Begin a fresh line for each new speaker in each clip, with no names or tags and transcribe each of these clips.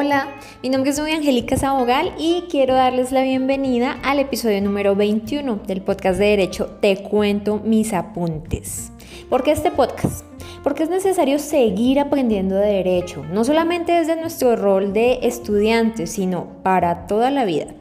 Hola, mi nombre es Angélica Sabogal y quiero darles la bienvenida al episodio número 21 del podcast de Derecho Te cuento mis apuntes. ¿Por qué este podcast? Porque es necesario seguir aprendiendo de derecho, no solamente desde nuestro rol de estudiantes, sino para toda la vida.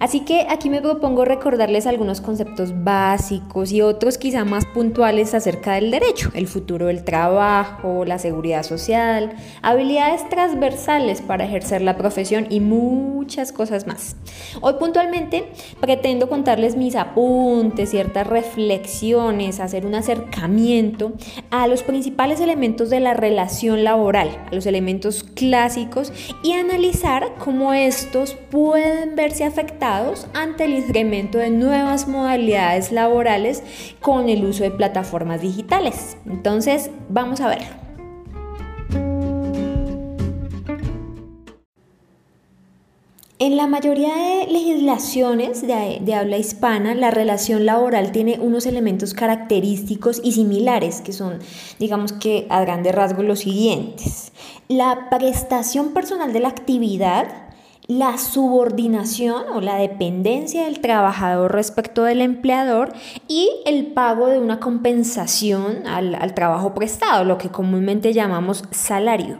Así que aquí me propongo recordarles algunos conceptos básicos y otros quizá más puntuales acerca del derecho, el futuro del trabajo, la seguridad social, habilidades transversales para ejercer la profesión y muchas cosas más. Hoy puntualmente pretendo contarles mis apuntes, ciertas reflexiones, hacer un acercamiento a los principales elementos de la relación laboral, a los elementos clásicos y analizar cómo estos pueden verse afectados ante el incremento de nuevas modalidades laborales con el uso de plataformas digitales. Entonces, vamos a verlo. En la mayoría de legislaciones de, de, habla hispana, la relación laboral tiene unos elementos característicos y similares, que son, digamos que a grandes rasgos, los siguientes. La prestación personal de la actividad, la subordinación o la dependencia del trabajador respecto del empleador y el pago de una compensación al, al, trabajo prestado, lo que comúnmente llamamos salario.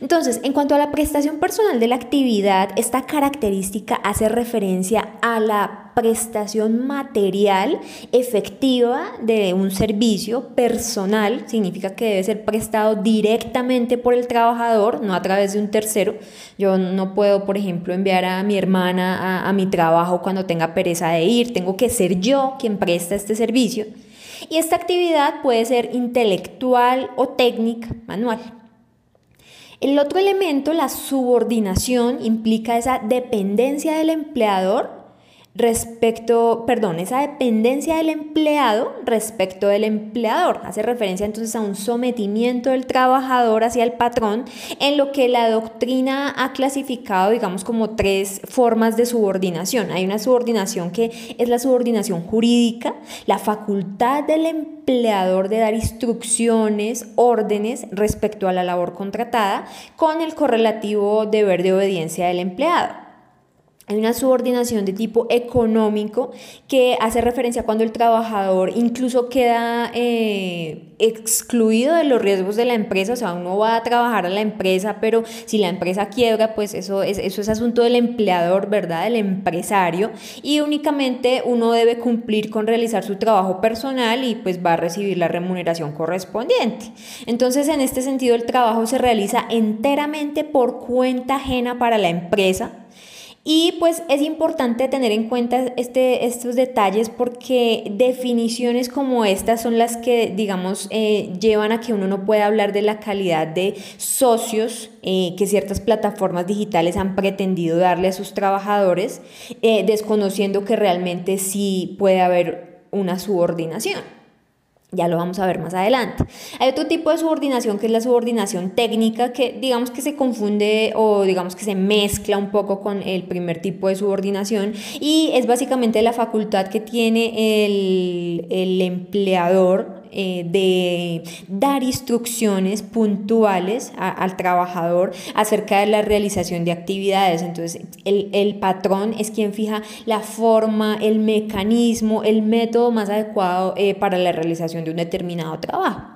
Entonces, en cuanto a la prestación personal de la actividad, esta característica hace referencia a la prestación material efectiva de un servicio personal, significa que debe ser prestado directamente por el trabajador, no a través de un tercero. Yo no puedo, por ejemplo, enviar a mi hermana a, mi trabajo cuando tenga pereza de ir, tengo que ser yo quien presta este servicio. Y esta actividad puede ser intelectual o técnica, manual. El otro elemento, la subordinación, implica esa dependencia del empleador respecto, perdón, esa dependencia del empleado respecto del empleador. Hace referencia entonces a un sometimiento del trabajador hacia el patrón en lo que la doctrina ha clasificado, digamos, como tres formas de subordinación. Hay una subordinación que es la subordinación jurídica, la facultad del empleador de dar instrucciones, órdenes respecto a la labor contratada, con el correlativo deber de obediencia del empleado. Hay una subordinación de tipo económico que hace referencia cuando el trabajador incluso queda eh, excluido de los riesgos de la empresa, o sea, uno va a trabajar a la empresa, pero si la empresa quiebra, pues eso es, eso es asunto del empleador, ¿verdad? Del empresario, y únicamente uno debe cumplir con realizar su trabajo personal y pues va a recibir la remuneración correspondiente. Entonces, en este sentido, el trabajo se realiza enteramente por cuenta ajena para la empresa y pues es importante tener en cuenta este, estos detalles porque definiciones como estas son las que, digamos, eh, llevan a que uno no pueda hablar de la calidad de socios eh, que ciertas plataformas digitales han pretendido darle a sus trabajadores, eh, desconociendo que realmente sí puede haber una subordinación. Ya lo vamos a ver más adelante. Hay otro tipo de subordinación que es la subordinación técnica que digamos que se confunde o digamos que se mezcla un poco con el primer tipo de subordinación y es básicamente la facultad que tiene el, el empleador eh, de dar instrucciones puntuales al trabajador acerca de la realización de actividades. Entonces, el, el patrón es quien fija la forma, el mecanismo, el método más adecuado eh, para la realización de un determinado trabajo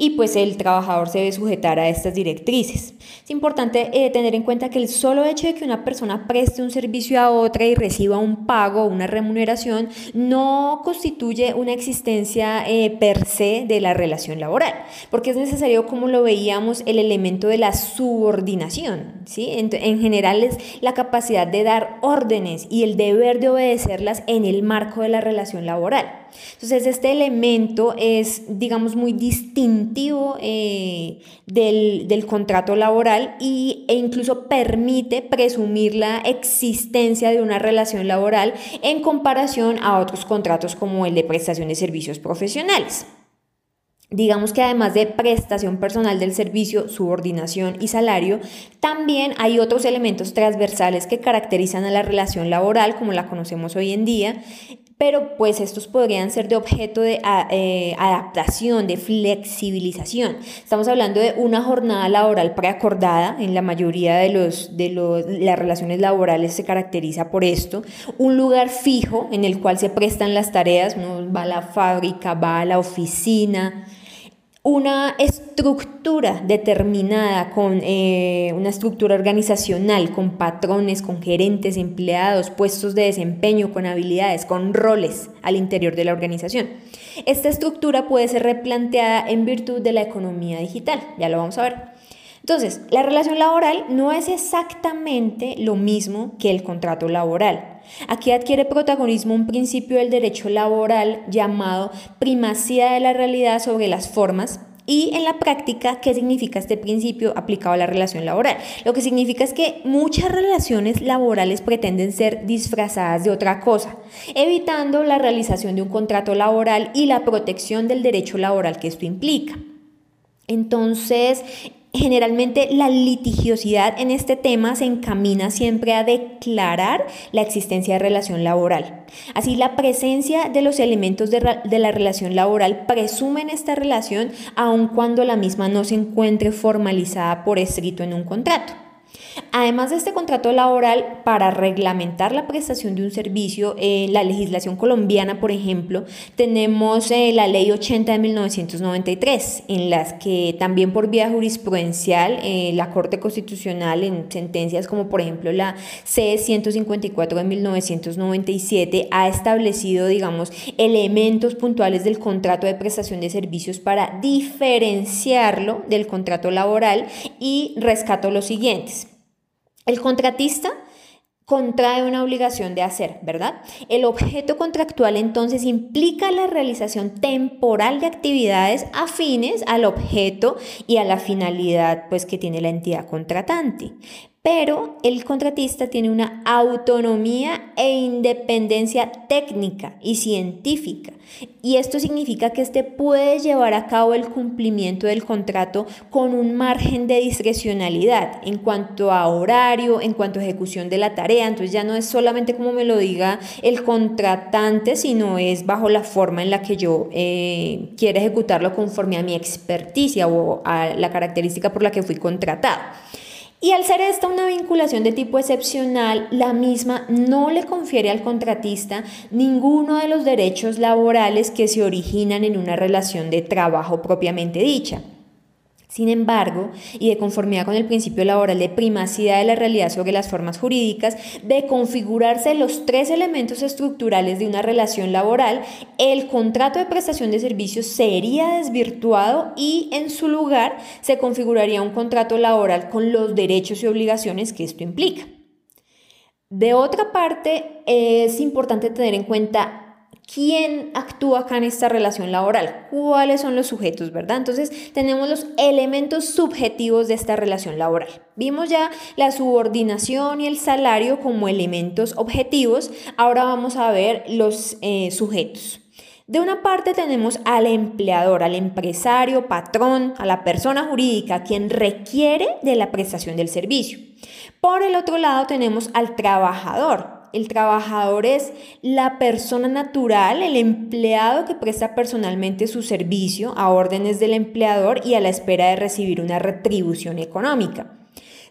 y pues el trabajador se debe sujetar a estas directrices. Es importante eh, tener en cuenta que el solo hecho de que una persona preste un servicio a otra y reciba un pago o una remuneración no constituye una existencia eh, per se de la relación laboral, porque es necesario, como lo veíamos, el elemento de la subordinación. ¿sí? En, en general es la capacidad de dar órdenes y el deber de obedecerlas en el marco de la relación laboral. Entonces, este elemento es, digamos, muy distintivo eh, del, del, contrato laboral y, e incluso permite presumir la existencia de una relación laboral en comparación a otros contratos como el de prestación de servicios profesionales. Digamos que además de prestación personal del servicio, subordinación y salario, también hay otros elementos transversales que caracterizan a la relación laboral como la conocemos hoy en día, pero pues estos podrían ser de objeto de eh, adaptación, de flexibilización. Estamos hablando de una jornada laboral preacordada, en la mayoría de, los, de los, las relaciones laborales se caracteriza por esto, un lugar fijo en el cual se prestan las tareas, uno va a la fábrica, va a la oficina, una estructura determinada, con eh, una estructura organizacional, con patrones, con gerentes, empleados, puestos de desempeño, con habilidades, con roles al interior de la organización. Esta estructura puede ser replanteada en virtud de la economía digital, ya lo vamos a ver. Entonces, la relación laboral no es exactamente lo mismo que el contrato laboral. Aquí adquiere protagonismo un principio del derecho laboral llamado primacía de la realidad sobre las formas y en la práctica, ¿qué significa este principio aplicado a la relación laboral? Lo que significa es que muchas relaciones laborales pretenden ser disfrazadas de otra cosa, evitando la realización de un contrato laboral y la protección del derecho laboral que esto implica. Entonces, Generalmente la litigiosidad en este tema se encamina siempre a declarar la existencia de relación laboral. Así la presencia de los elementos de, la relación laboral presumen esta relación aun cuando la misma no se encuentre formalizada por escrito en un contrato. Además de este contrato laboral, para reglamentar la prestación de un servicio, en eh, la legislación colombiana, por ejemplo, tenemos eh, la ley 80 de 1993, en las que también por vía jurisprudencial eh, la Corte Constitucional en sentencias como por ejemplo la C154 de 1997 ha establecido, digamos, elementos puntuales del contrato de prestación de servicios para diferenciarlo del contrato laboral y rescato los siguientes. El contratista contrae una obligación de hacer, ¿verdad? El objeto contractual entonces implica la realización temporal de actividades afines al objeto y a la finalidad pues que tiene la entidad contratante pero el contratista tiene una autonomía e independencia técnica y científica. Y esto significa que éste puede llevar a cabo el cumplimiento del contrato con un margen de discrecionalidad en cuanto a horario, en cuanto a ejecución de la tarea. Entonces ya no es solamente como me lo diga el contratante, sino es bajo la forma en la que yo eh, quiero ejecutarlo conforme a mi experticia o a la característica por la que fui contratado. Y al ser esta una vinculación de tipo excepcional, la misma no le confiere al contratista ninguno de los derechos laborales que se originan en una relación de trabajo propiamente dicha. Sin embargo, y de conformidad con el principio laboral de primacidad de la realidad sobre las formas jurídicas, de configurarse los tres elementos estructurales de una relación laboral, el contrato de prestación de servicios sería desvirtuado y en su lugar se configuraría un contrato laboral con los derechos y obligaciones que esto implica. De otra parte, es importante tener en cuenta ¿Quién actúa acá en esta relación laboral? ¿Cuáles son los sujetos, verdad? Entonces tenemos los elementos subjetivos de esta relación laboral. Vimos ya la subordinación y el salario como elementos objetivos. Ahora vamos a ver los eh, sujetos. De una parte tenemos al empleador, al empresario, patrón, a la persona jurídica, quien requiere de la prestación del servicio. Por el otro lado tenemos al trabajador, el trabajador es la persona natural, el empleado que presta personalmente su servicio a órdenes del empleador y a la espera de recibir una retribución económica.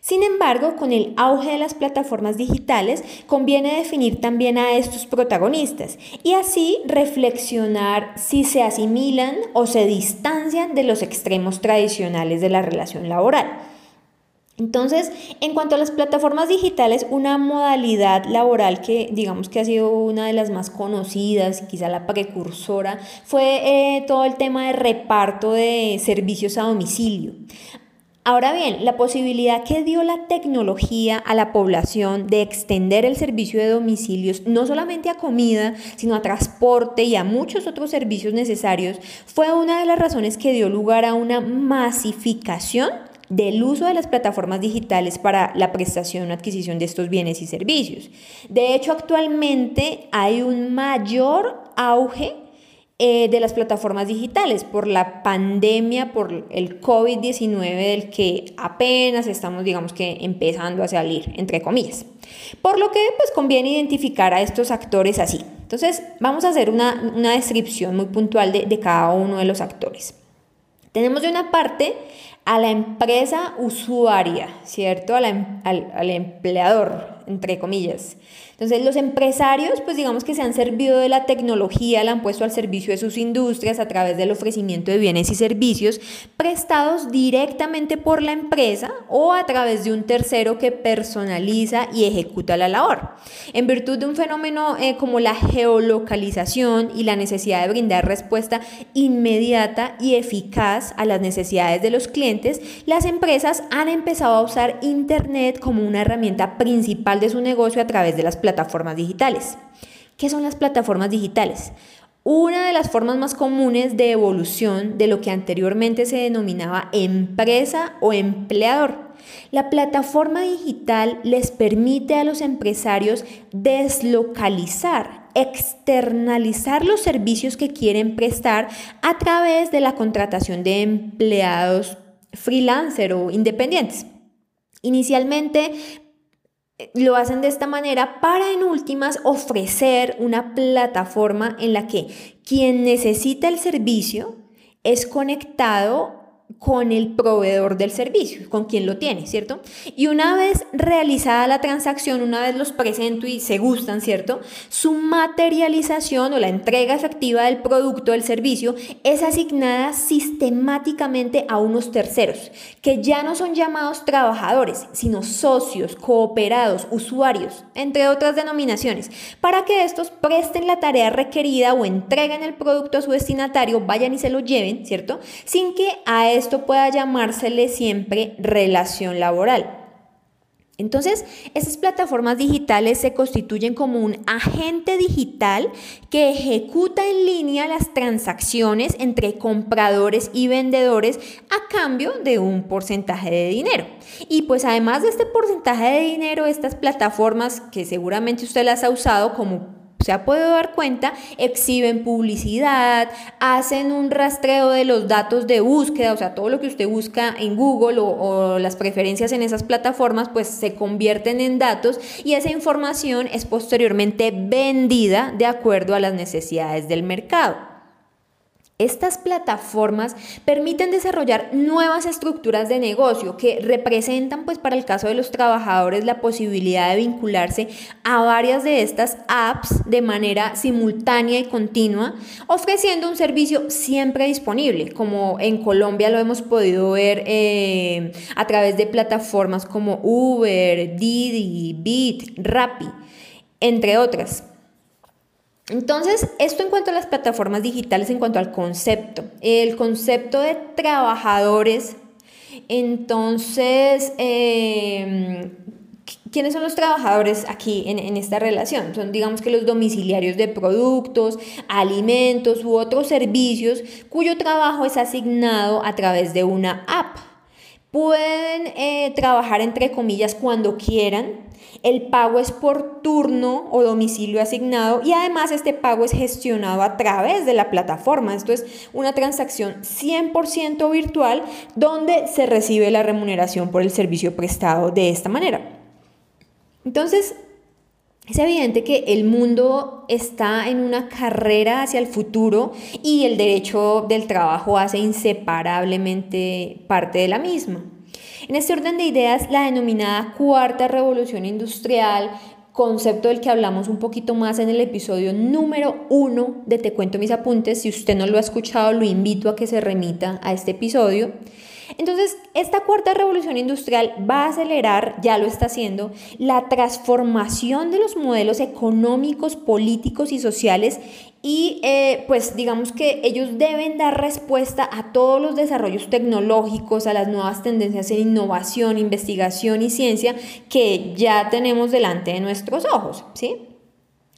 Sin embargo, con el auge de las plataformas digitales, conviene definir también a estos protagonistas y así reflexionar si se asimilan o se distancian de los extremos tradicionales de la relación laboral. Entonces, en cuanto a las plataformas digitales, una modalidad laboral que digamos que ha sido una de las más conocidas, quizá la precursora, fue eh, todo el tema de reparto de servicios a domicilio. Ahora bien, la posibilidad que dio la tecnología a la población de extender el servicio de domicilios no solamente a comida, sino a transporte y a muchos otros servicios necesarios, fue una de las razones que dio lugar a una masificación del uso de las plataformas digitales para la prestación o adquisición de estos bienes y servicios. De hecho, actualmente hay un mayor auge eh, de las plataformas digitales por la pandemia, por el COVID-19 del que apenas estamos, digamos que, empezando a salir, entre comillas. Por lo que, pues, conviene identificar a estos actores así. Entonces, vamos a hacer una, descripción muy puntual de, de cada uno de los actores. Tenemos de una parte a la empresa usuaria, ¿cierto? Em, al, al, empleador, entre comillas. Entonces, los empresarios, pues digamos que se han servido de la tecnología, la han puesto al servicio de sus industrias a través del ofrecimiento de bienes y servicios prestados directamente por la empresa o a través de un tercero que personaliza y ejecuta la labor. En virtud de un fenómeno eh, como la geolocalización y la necesidad de brindar respuesta inmediata y eficaz a las necesidades de los clientes, las empresas han empezado a usar Internet como una herramienta principal de su negocio a través de las plataformas digitales. ¿Qué son las plataformas digitales? Una de las formas más comunes de evolución de lo que anteriormente se denominaba empresa o empleador. La plataforma digital les permite a los empresarios deslocalizar, externalizar los servicios que quieren prestar a través de la contratación de empleados freelancer o independientes. Inicialmente lo hacen de esta manera para en últimas ofrecer una plataforma en la que quien necesita el servicio es conectado con el proveedor del servicio, con quien lo tiene, ¿cierto? Y una vez realizada la transacción, una vez los presento y se gustan, ¿cierto? Su materialización o la entrega efectiva del producto del servicio es asignada sistemáticamente a unos terceros, que ya no son llamados trabajadores, sino socios, cooperados, usuarios, entre otras denominaciones, para que estos presten la tarea requerida o entreguen el producto a su destinatario, vayan y se lo lleven, ¿cierto? Sin que a esto pueda llamársele siempre relación laboral. Entonces, esas plataformas digitales se constituyen como un agente digital que ejecuta en línea las transacciones entre compradores y vendedores a cambio de un porcentaje de dinero. Y pues además de este porcentaje de dinero, estas plataformas que seguramente usted las ha usado como se ha podido dar cuenta, exhiben publicidad, hacen un rastreo de los datos de búsqueda, o sea, todo lo que usted busca en Google o, o, las preferencias en esas plataformas, pues se convierten en datos y esa información es posteriormente vendida de acuerdo a las necesidades del mercado. Estas plataformas permiten desarrollar nuevas estructuras de negocio que representan, pues para el caso de los trabajadores, la posibilidad de vincularse a varias de estas apps de manera simultánea y continua, ofreciendo un servicio siempre disponible, como en Colombia lo hemos podido ver eh, a través de plataformas como Uber, Didi, Bit, Rappi, entre otras. Entonces, esto en cuanto a las plataformas digitales, en cuanto al concepto. El concepto de trabajadores, entonces, em, ¿quiénes son los trabajadores aquí en, en, esta relación? Son, digamos que los domiciliarios de productos, alimentos u otros servicios cuyo trabajo es asignado a través de una app. Pueden eh, trabajar entre comillas cuando quieran. El pago es por turno o domicilio asignado y además este pago es gestionado a través de la plataforma. Esto es una transacción 100% virtual donde se recibe la remuneración por el servicio prestado de esta manera. Entonces, es evidente que el mundo está en una carrera hacia el futuro y el derecho del trabajo hace inseparablemente parte de la misma. En este orden de ideas, la denominada cuarta revolución industrial, concepto del que hablamos un poquito más en el episodio número uno de Te cuento mis apuntes, si usted no lo ha escuchado, lo invito a que se remita a este episodio. Entonces, esta cuarta revolución industrial va a acelerar, ya lo está haciendo, la transformación de los modelos económicos, políticos y sociales y eh, pues digamos que ellos deben dar respuesta a todos los desarrollos tecnológicos, a las nuevas tendencias en innovación, investigación y ciencia que ya tenemos delante de nuestros ojos, ¿sí?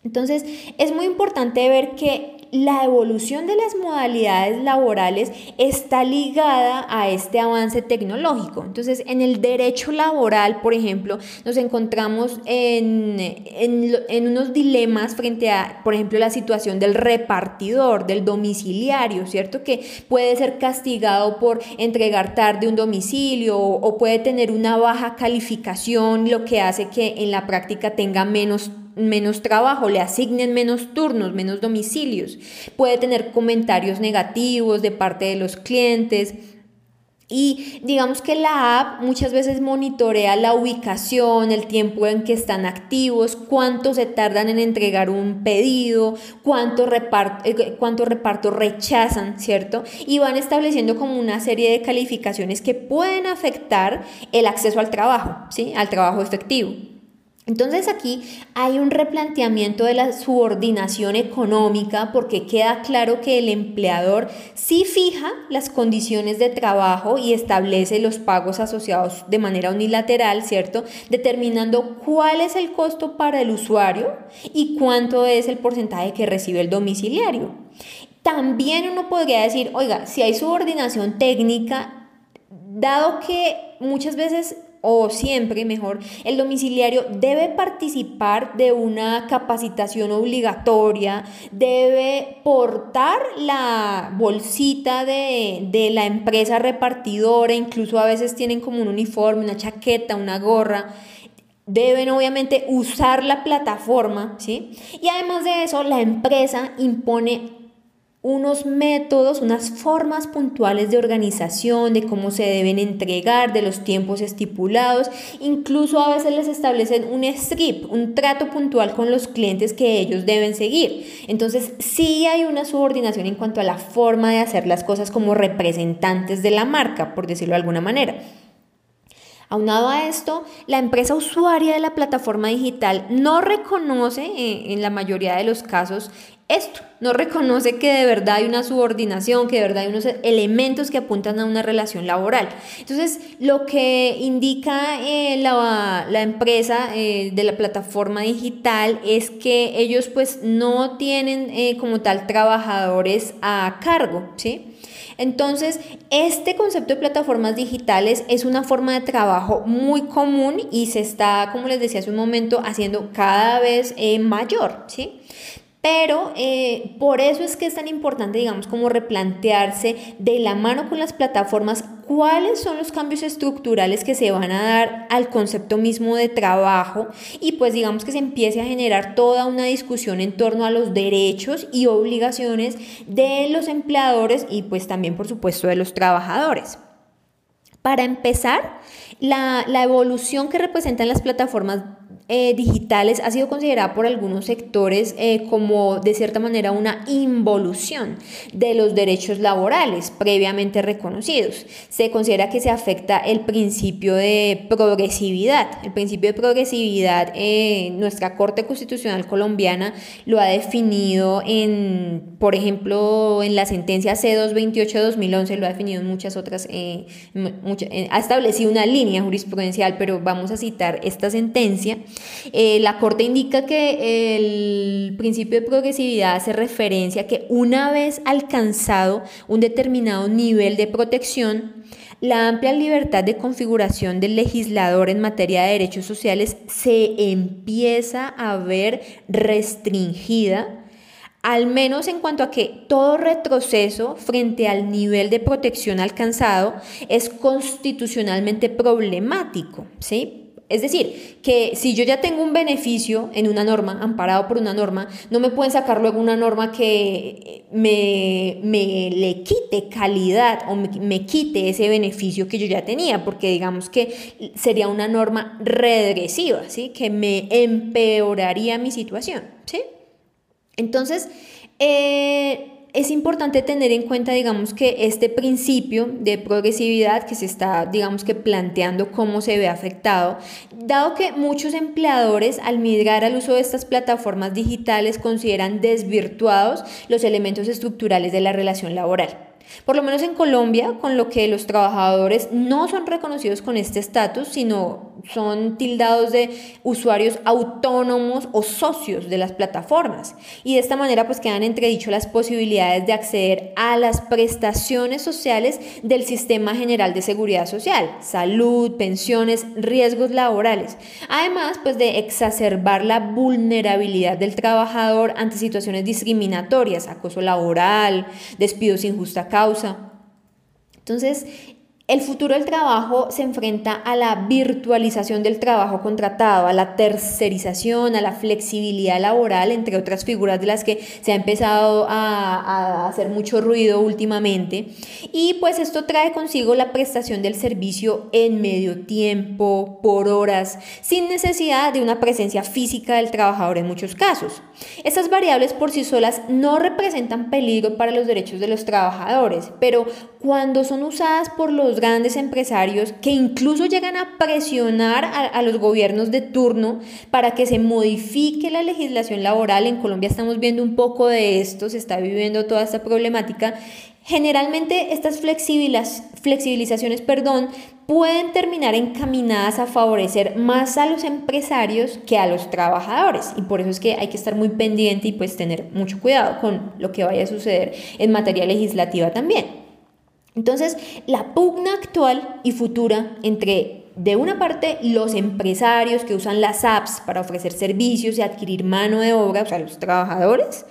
Entonces, es muy importante ver que la evolución de las modalidades laborales está ligada a este avance tecnológico. Entonces, en el derecho laboral, por ejemplo, nos encontramos en, en, unos dilemas frente a, por ejemplo, la situación del repartidor, del domiciliario, ¿cierto? Que puede ser castigado por entregar tarde un domicilio o puede tener una baja calificación, lo que hace que en la práctica tenga menos menos trabajo, le asignen menos turnos, menos domicilios. Puede tener comentarios negativos de parte de los clientes y digamos que la app muchas veces monitorea la ubicación, el tiempo en que están activos, cuánto se tardan en entregar un pedido, cuánto reparto, eh, cuánto reparto rechazan, ¿cierto? Y van estableciendo como una serie de calificaciones que pueden afectar el acceso al trabajo, ¿sí? Al trabajo efectivo. Entonces aquí hay un replanteamiento de la subordinación económica porque queda claro que el empleador sí fija las condiciones de trabajo y establece los pagos asociados de manera unilateral, ¿cierto? Determinando cuál es el costo para el usuario y cuánto es el porcentaje que recibe el domiciliario. También uno podría decir, oiga, si hay subordinación técnica, dado que muchas veces o siempre mejor, el domiciliario debe participar de una capacitación obligatoria, debe portar la bolsita de, de, la empresa repartidora, incluso a veces tienen como un uniforme, una chaqueta, una gorra. Deben obviamente usar la plataforma, ¿sí? Y además de eso, la empresa impone unos métodos, unas formas puntuales de organización, de cómo se deben entregar, de los tiempos estipulados, incluso a veces les establecen un strip, un trato puntual con los clientes que ellos deben seguir. Entonces sí hay una subordinación en cuanto a la forma de hacer las cosas como representantes de la marca, por decirlo de alguna manera. Aunado a esto, la empresa usuaria de la plataforma digital no reconoce eh, en la mayoría de los casos esto, no reconoce que de verdad hay una subordinación, que de verdad hay unos elementos que apuntan a una relación laboral. Entonces, lo que indica eh, la, empresa eh, de la plataforma digital es que ellos pues no tienen eh, como tal trabajadores a cargo, ¿sí? Entonces, este concepto de plataformas digitales es una forma de trabajo muy común y se está, como les decía hace un momento, haciendo cada vez mayor, ¿sí? Pero eh, por eso es que es tan importante, digamos, como replantearse de la mano con las plataformas cuáles son los cambios estructurales que se van a dar al concepto mismo de trabajo y pues digamos que se empiece a generar toda una discusión en torno a los derechos y obligaciones de los empleadores y pues también por supuesto de los trabajadores. Para empezar, la, la evolución que representan las plataformas eh, digitales ha sido considerada por algunos sectores eh, como de cierta manera una involución de los derechos laborales previamente reconocidos. Se considera que se afecta el principio de progresividad. El principio de progresividad, eh, nuestra Corte Constitucional colombiana lo ha definido en, por ejemplo, en la sentencia C228 de 2011, lo ha definido en muchas otras, ha establecido una línea jurisprudencial, pero vamos a citar esta sentencia eh, la Corte indica que el principio de progresividad hace referencia a que una vez alcanzado un determinado nivel de protección, la amplia libertad de configuración del legislador en materia de derechos sociales se empieza a ver restringida al menos en cuanto a que todo retroceso frente al nivel de protección alcanzado es constitucionalmente problemático, ¿sí? Es decir, que si yo ya tengo un beneficio en una norma, amparado por una norma, no me pueden sacar luego una norma que me, le quite calidad o me, quite ese beneficio que yo ya tenía, porque digamos que sería una norma regresiva, ¿sí? Que me empeoraría mi situación, ¿sí? Entonces, eh, es importante tener en cuenta, digamos, que este principio de progresividad que se está, digamos, que planteando cómo se ve afectado, dado que muchos empleadores al migrar al uso de estas plataformas digitales consideran desvirtuados los elementos estructurales de la relación laboral. Por lo menos en Colombia, con lo que los trabajadores no son reconocidos con este estatus, sino son tildados de usuarios autónomos o socios de las plataformas. Y de esta manera pues quedan entredicho las posibilidades de acceder a las prestaciones sociales del Sistema General de Seguridad Social, salud, pensiones, riesgos laborales. Además pues de exacerbar la vulnerabilidad del trabajador ante situaciones discriminatorias, acoso laboral, despidos sin justa causa. Entonces, el futuro del trabajo se enfrenta a la virtualización del trabajo contratado, a la tercerización, a la flexibilidad laboral, entre otras figuras de las que se ha empezado a, hacer mucho ruido últimamente. Y pues esto trae consigo la prestación del servicio en medio tiempo, por horas, sin necesidad de una presencia física del trabajador en muchos casos. Estas variables por sí solas no representan peligro para los derechos de los trabajadores, pero cuando son usadas por los grandes empresarios que incluso llegan a presionar a, los gobiernos de turno para que se modifique la legislación laboral. En Colombia estamos viendo un poco de esto, se está viviendo toda esta problemática. Generalmente estas flexibilizaciones perdón, pueden terminar encaminadas a favorecer más a los empresarios que a los trabajadores y por eso es que hay que estar muy pendiente y pues tener mucho cuidado con lo que vaya a suceder en materia legislativa también. Entonces, la pugna actual y futura entre, de una parte, los empresarios que usan las apps para ofrecer servicios y adquirir mano de obra, o sea, los trabajadores,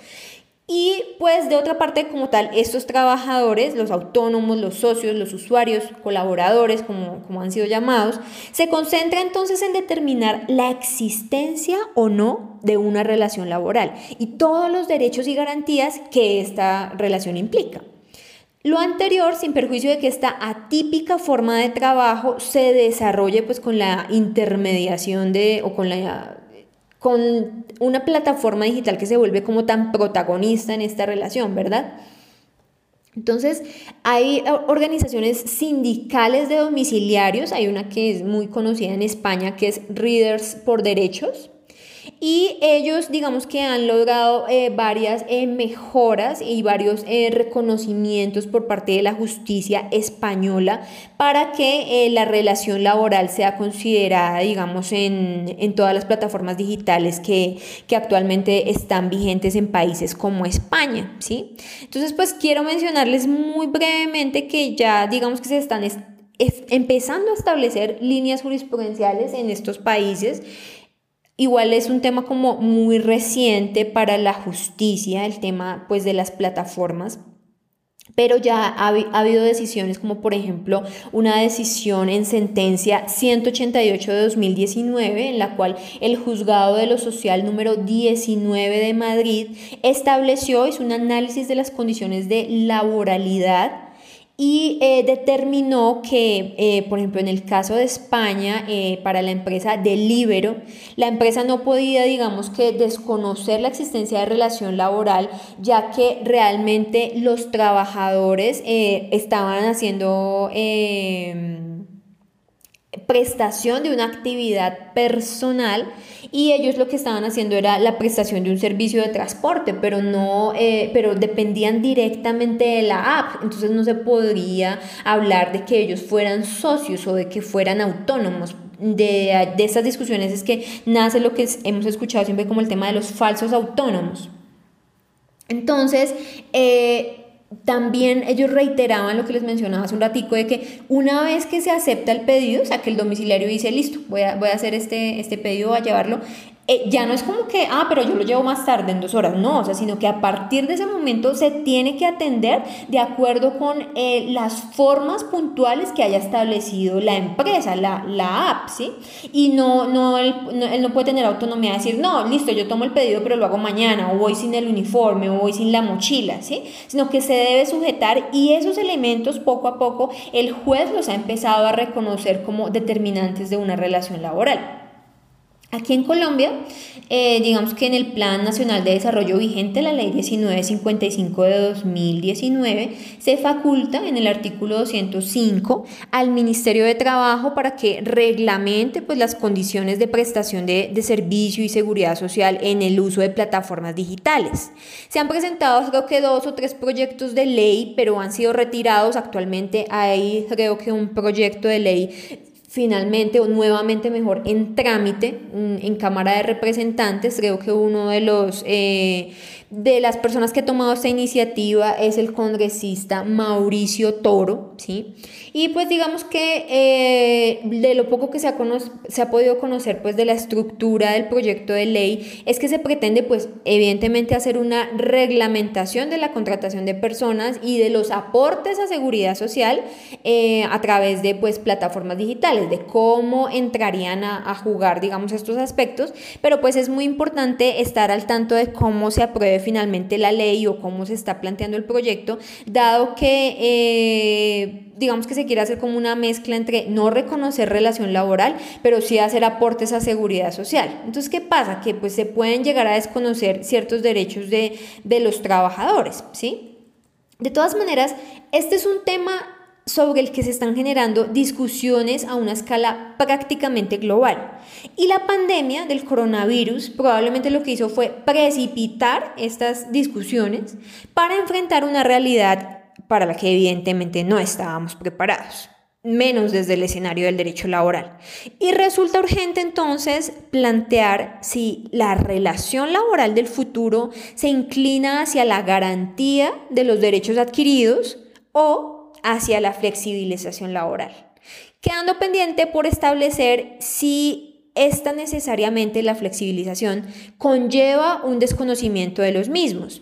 y pues de otra parte, como tal, estos trabajadores, los autónomos, los socios, los usuarios, colaboradores, como, como han sido llamados, se concentra entonces en determinar la existencia o no de una relación laboral y todos los derechos y garantías que esta relación implica. Lo anterior, sin perjuicio de que esta atípica forma de trabajo se desarrolle pues con la intermediación de o con la con una plataforma digital que se vuelve como tan protagonista en esta relación, ¿verdad? Entonces, hay organizaciones sindicales de domiciliarios, hay una que es muy conocida en España, que es Readers por Derechos, y ellos, digamos que han logrado eh, varias eh, mejoras y varios eh, reconocimientos por parte de la justicia española para que la relación laboral sea considerada, digamos, en, en todas las plataformas digitales que, que, actualmente están vigentes en países como España, ¿sí? Entonces, pues quiero mencionarles muy brevemente que ya, digamos que se están empezando a establecer líneas jurisprudenciales en estos países Igual es un tema como muy reciente para la justicia, el tema pues de las plataformas, pero ya ha, habido decisiones como por ejemplo una decisión en sentencia 188 de 2019 en la cual el juzgado de lo social número 19 de Madrid estableció, hizo un análisis de las condiciones de laboralidad y eh, determinó que, eh, por ejemplo, en el caso de España, eh, para la empresa Delibero, la empresa no podía, digamos que, desconocer la existencia de relación laboral, ya que realmente los trabajadores estaban haciendo prestación de una actividad personal y ellos lo que estaban haciendo era la prestación de un servicio de transporte, pero no, eh, pero dependían directamente de la app, entonces no se podría hablar de que ellos fueran socios o de que fueran autónomos. De, de estas discusiones es que nace lo que hemos escuchado siempre como el tema de los falsos autónomos. Entonces, eh, también ellos reiteraban lo que les mencionaba hace un ratico de que una vez que se acepta el pedido, o sea, que el domiciliario dice, listo, voy a, voy a hacer este, este pedido, voy a llevarlo, eh, ya no es como que, ah, pero yo lo llevo más tarde, en dos horas, no, o sea, sino que a partir de ese momento se tiene que atender de acuerdo con eh, las formas puntuales que haya establecido la empresa, la, la app, ¿sí? Y no, no, él, no, él no puede tener autonomía de decir, no, listo, yo tomo el pedido, pero lo hago mañana, o voy sin el uniforme, o voy sin la mochila, ¿sí? Sino que se debe sujetar y esos elementos poco a poco el juez los ha empezado a reconocer como determinantes de una relación laboral. Aquí en Colombia, eh, digamos que en el Plan Nacional de Desarrollo vigente, la Ley 1955 de 2019, se faculta en el artículo 205 al Ministerio de Trabajo para que reglamente pues, las condiciones de prestación de, de servicio y seguridad social en el uso de plataformas digitales. Se han presentado creo que dos o tres proyectos de ley, pero han sido retirados. Actualmente hay creo que un proyecto de ley finalmente o nuevamente mejor en trámite en Cámara de Representantes. Creo que uno de los eh, de las personas que ha tomado esta iniciativa es el congresista Mauricio Toro, ¿sí? Y pues digamos que eh, de lo poco que se ha, se ha podido conocer pues de la estructura del proyecto de ley es que se pretende pues evidentemente hacer una reglamentación de la contratación de personas y de los aportes a seguridad social eh, a través de pues plataformas digitales, de cómo entrarían a, a jugar digamos estos aspectos, pero pues es muy importante estar al tanto de cómo se apruebe finalmente la ley o cómo se está planteando el proyecto, dado que eh, digamos que se quiere hacer como una mezcla entre no reconocer relación laboral, pero sí hacer aportes a seguridad social. Entonces, ¿qué pasa? Que pues se pueden llegar a desconocer ciertos derechos de, de los trabajadores, ¿sí? De todas maneras, este es un tema sobre el que se están generando discusiones a una escala prácticamente global. Y la pandemia del coronavirus probablemente lo que hizo fue precipitar estas discusiones para enfrentar una realidad para la que evidentemente no estábamos preparados, menos desde el escenario del derecho laboral. Y resulta urgente entonces plantear si la relación laboral del futuro se inclina hacia la garantía de los derechos adquiridos o hacia la flexibilización laboral, quedando pendiente por establecer si esta necesariamente la flexibilización conlleva un desconocimiento de los mismos.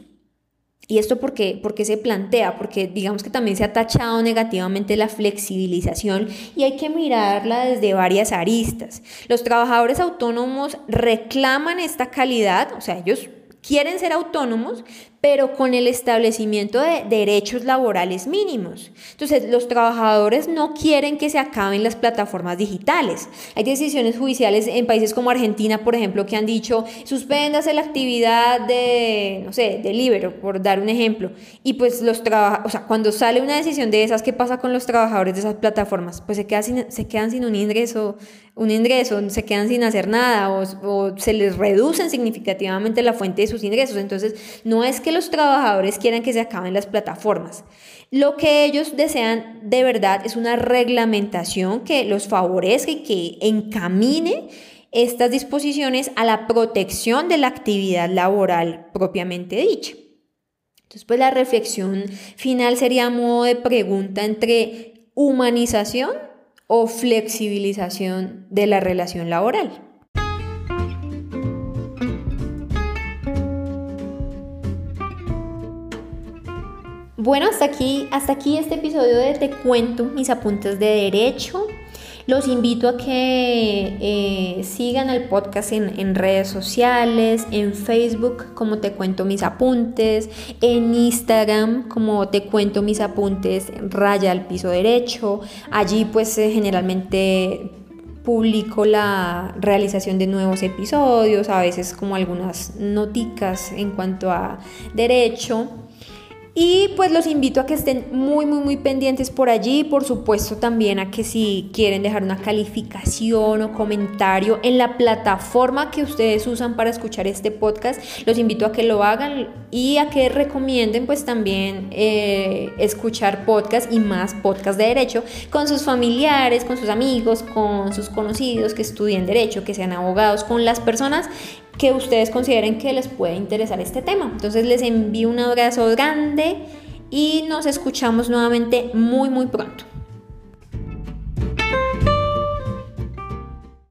¿Y esto por qué? Porque se plantea, porque digamos que también se ha tachado negativamente la flexibilización y hay que mirarla desde varias aristas. Los trabajadores autónomos reclaman esta calidad, o sea, ellos quieren ser autónomos, pero con el establecimiento de derechos laborales mínimos. Entonces, los trabajadores no quieren que se acaben las plataformas digitales. Hay decisiones judiciales en países como Argentina, por ejemplo, que han dicho, suspéndase la actividad de, no sé, de Libero, por dar un ejemplo. Y pues los trabajadores, o sea, cuando sale una decisión de esas, ¿qué pasa con los trabajadores de esas plataformas? Pues se, quedan sin, se quedan sin un ingreso, un ingreso, se quedan sin hacer nada o, o se les reducen significativamente la fuente de sus ingresos. Entonces, no es que los trabajadores quieran que se acaben las plataformas. Lo que ellos desean de verdad es una reglamentación que los favorezca y que encamine estas disposiciones a la protección de la actividad laboral propiamente dicha. Entonces, pues la reflexión final sería modo de pregunta entre humanización o flexibilización de la relación laboral. Bueno, hasta aquí, hasta aquí este episodio de Te cuento mis apuntes de derecho. Los invito a que eh, sigan el podcast en, redes sociales, en Facebook como Te Cuento Mis Apuntes, en Instagram como Te Cuento Mis Apuntes, raya al piso derecho. Allí pues eh, generalmente publico la realización de nuevos episodios, a veces como algunas noticas en cuanto a derecho. Y pues los invito a que estén muy, muy, muy pendientes por allí. Por supuesto también a que si quieren dejar una calificación o comentario en la plataforma que ustedes usan para escuchar este podcast, los invito a que lo hagan y a que recomienden pues también eh, escuchar podcast y más podcast de derecho con sus familiares, con sus amigos, con sus conocidos que estudien derecho, que sean abogados, con las personas que ustedes consideren que les puede interesar este tema. Entonces les envío un abrazo grande y nos escuchamos nuevamente muy muy pronto.